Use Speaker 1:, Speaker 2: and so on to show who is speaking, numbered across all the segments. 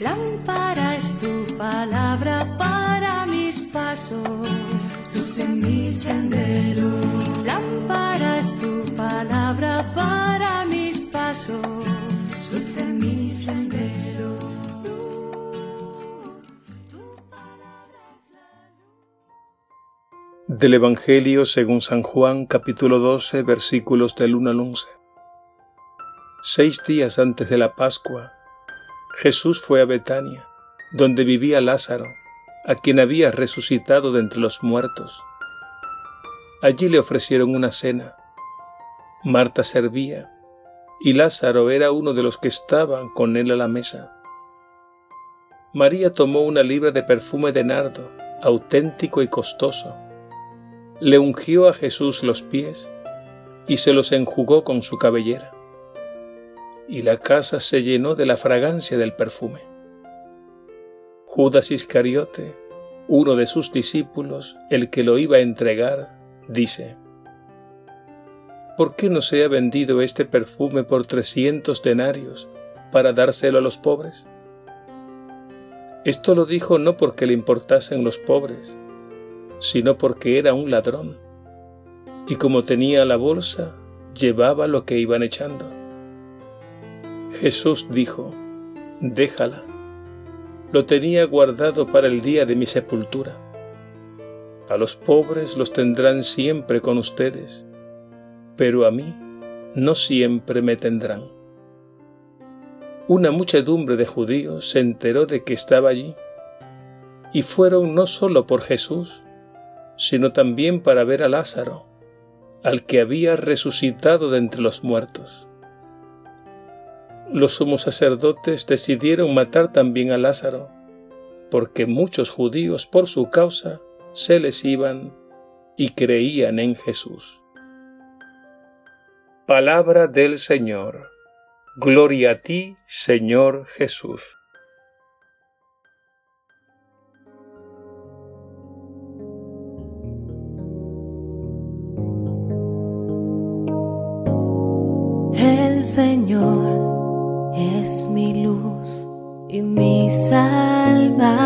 Speaker 1: Lámpara es tu palabra para mis pasos, luz en mi sendero. Lámpara es tu palabra para mis pasos, luz en mi sendero.
Speaker 2: Del Evangelio según San Juan capítulo 12 versículos del 1 al 11. Seis días antes de la Pascua, Jesús fue a Betania, donde vivía Lázaro, a quien había resucitado de entre los muertos. Allí le ofrecieron una cena. Marta servía, y Lázaro era uno de los que estaban con él a la mesa. María tomó una libra de perfume de nardo, auténtico y costoso. Le ungió a Jesús los pies y se los enjugó con su cabellera y la casa se llenó de la fragancia del perfume. Judas Iscariote, uno de sus discípulos, el que lo iba a entregar, dice, ¿Por qué no se ha vendido este perfume por trescientos denarios para dárselo a los pobres? Esto lo dijo no porque le importasen los pobres, sino porque era un ladrón, y como tenía la bolsa, llevaba lo que iban echando. Jesús dijo, déjala. Lo tenía guardado para el día de mi sepultura. A los pobres los tendrán siempre con ustedes, pero a mí no siempre me tendrán. Una muchedumbre de judíos se enteró de que estaba allí, y fueron no solo por Jesús, sino también para ver a Lázaro, al que había resucitado de entre los muertos los sumos sacerdotes decidieron matar también a Lázaro, porque muchos judíos por su causa se les iban y creían en Jesús. Palabra del Señor. Gloria a ti, Señor Jesús.
Speaker 1: El Señor es mi luz y mi salvación.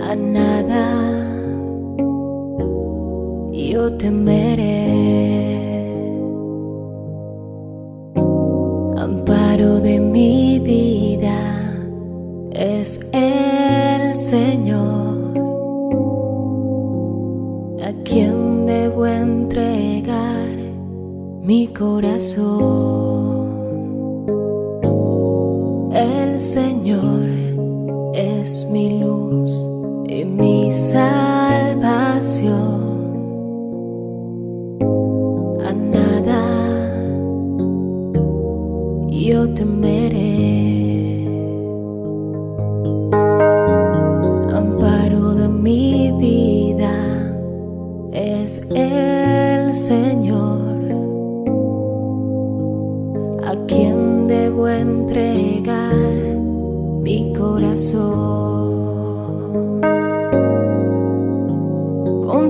Speaker 1: A nada yo temeré. Amparo de mi vida es mi corazón. El Señor es mi luz y mi salvación.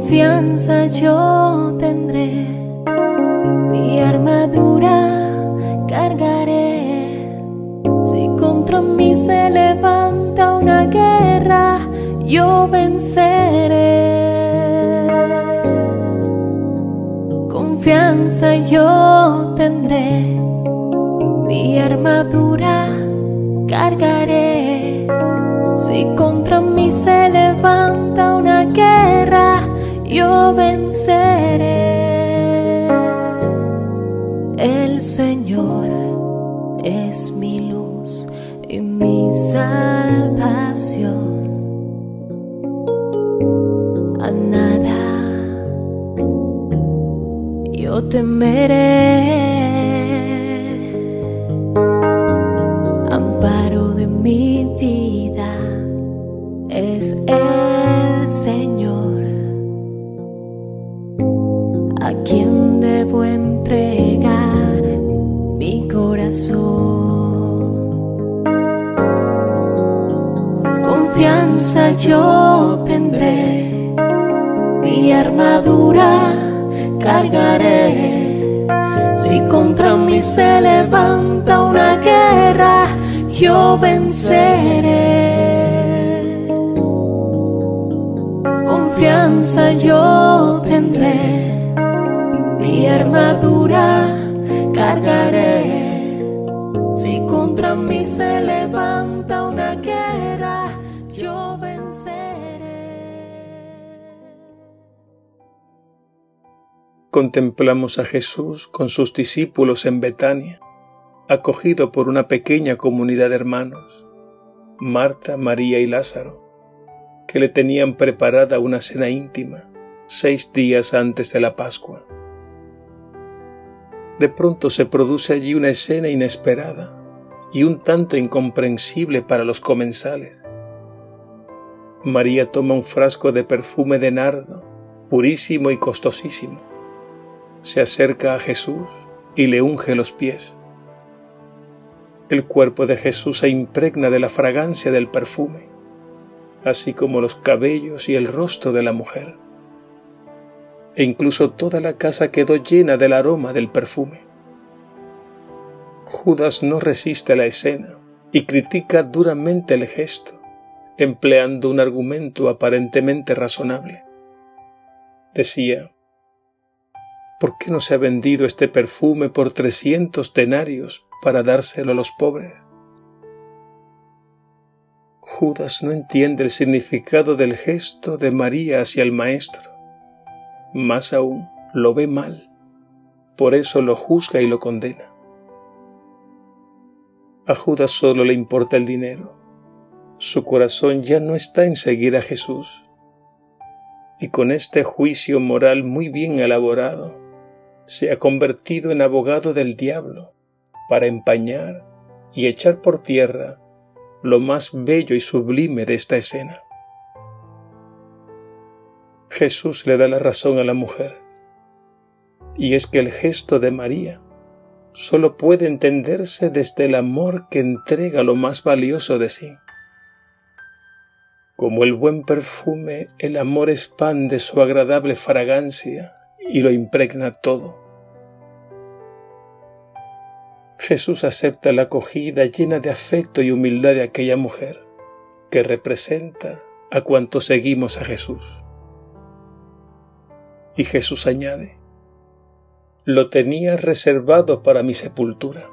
Speaker 1: Confianza yo tendré, mi armadura cargaré. Si contra mí se levanta una guerra, yo venceré. Confianza yo tendré mi armadura cargaré. Si contra mí se levanta una guerra, yo venceré. El Señor es mi luz y mi salvación. A nada yo temeré. el Yo tendré, mi armadura cargaré Si contra mí se levanta una guerra, yo venceré. Confianza yo tendré, mi armadura cargaré. Si contra mí se levanta una guerra,
Speaker 2: Contemplamos a Jesús con sus discípulos en Betania, acogido por una pequeña comunidad de hermanos, Marta, María y Lázaro, que le tenían preparada una cena íntima seis días antes de la Pascua. De pronto se produce allí una escena inesperada y un tanto incomprensible para los comensales. María toma un frasco de perfume de nardo, purísimo y costosísimo. Se acerca a Jesús y le unge los pies. El cuerpo de Jesús se impregna de la fragancia del perfume, así como los cabellos y el rostro de la mujer. E incluso toda la casa quedó llena del aroma del perfume. Judas no resiste la escena y critica duramente el gesto, empleando un argumento aparentemente razonable. Decía, ¿por qué no se ha vendido este perfume por trescientos denarios para dárselo a los pobres? Judas no entiende el significado del gesto de María hacia el Maestro. Más aún, lo ve mal. Por eso lo juzga y lo condena. A Judas solo le importa el dinero. Su corazón ya no está en seguir a Jesús. Y con este juicio moral muy bien elaborado, se ha convertido en abogado del diablo para empañar y echar por tierra lo más bello y sublime de esta escena. Jesús le da la razón a la mujer, y es que el gesto de María solo puede entenderse desde el amor que entrega lo más valioso de sí. Como el buen perfume, el amor expande su agradable fragancia y lo impregna todo. Jesús acepta la acogida llena de afecto y humildad de aquella mujer, que representa a cuantos seguimos a Jesús. Y Jesús añade, lo tenía reservado para mi sepultura.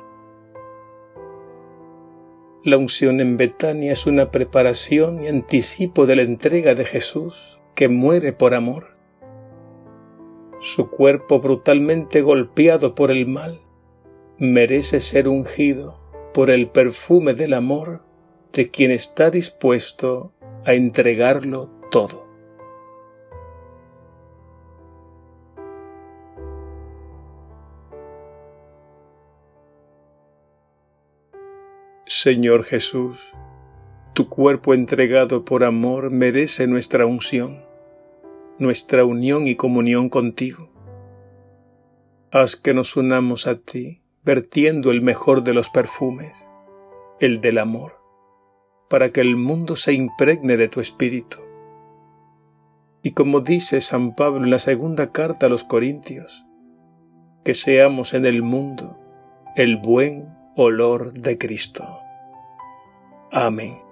Speaker 2: La unción en Betania es una preparación y anticipo de la entrega de Jesús que muere por amor. Su cuerpo brutalmente golpeado por el mal merece ser ungido por el perfume del amor de quien está dispuesto a entregarlo todo. Señor Jesús, tu cuerpo entregado por amor merece nuestra unción, nuestra unión y comunión contigo. Haz que nos unamos a ti, vertiendo el mejor de los perfumes, el del amor, para que el mundo se impregne de tu espíritu. Y como dice San Pablo en la segunda carta a los Corintios, que seamos en el mundo el buen olor de Cristo. Amén.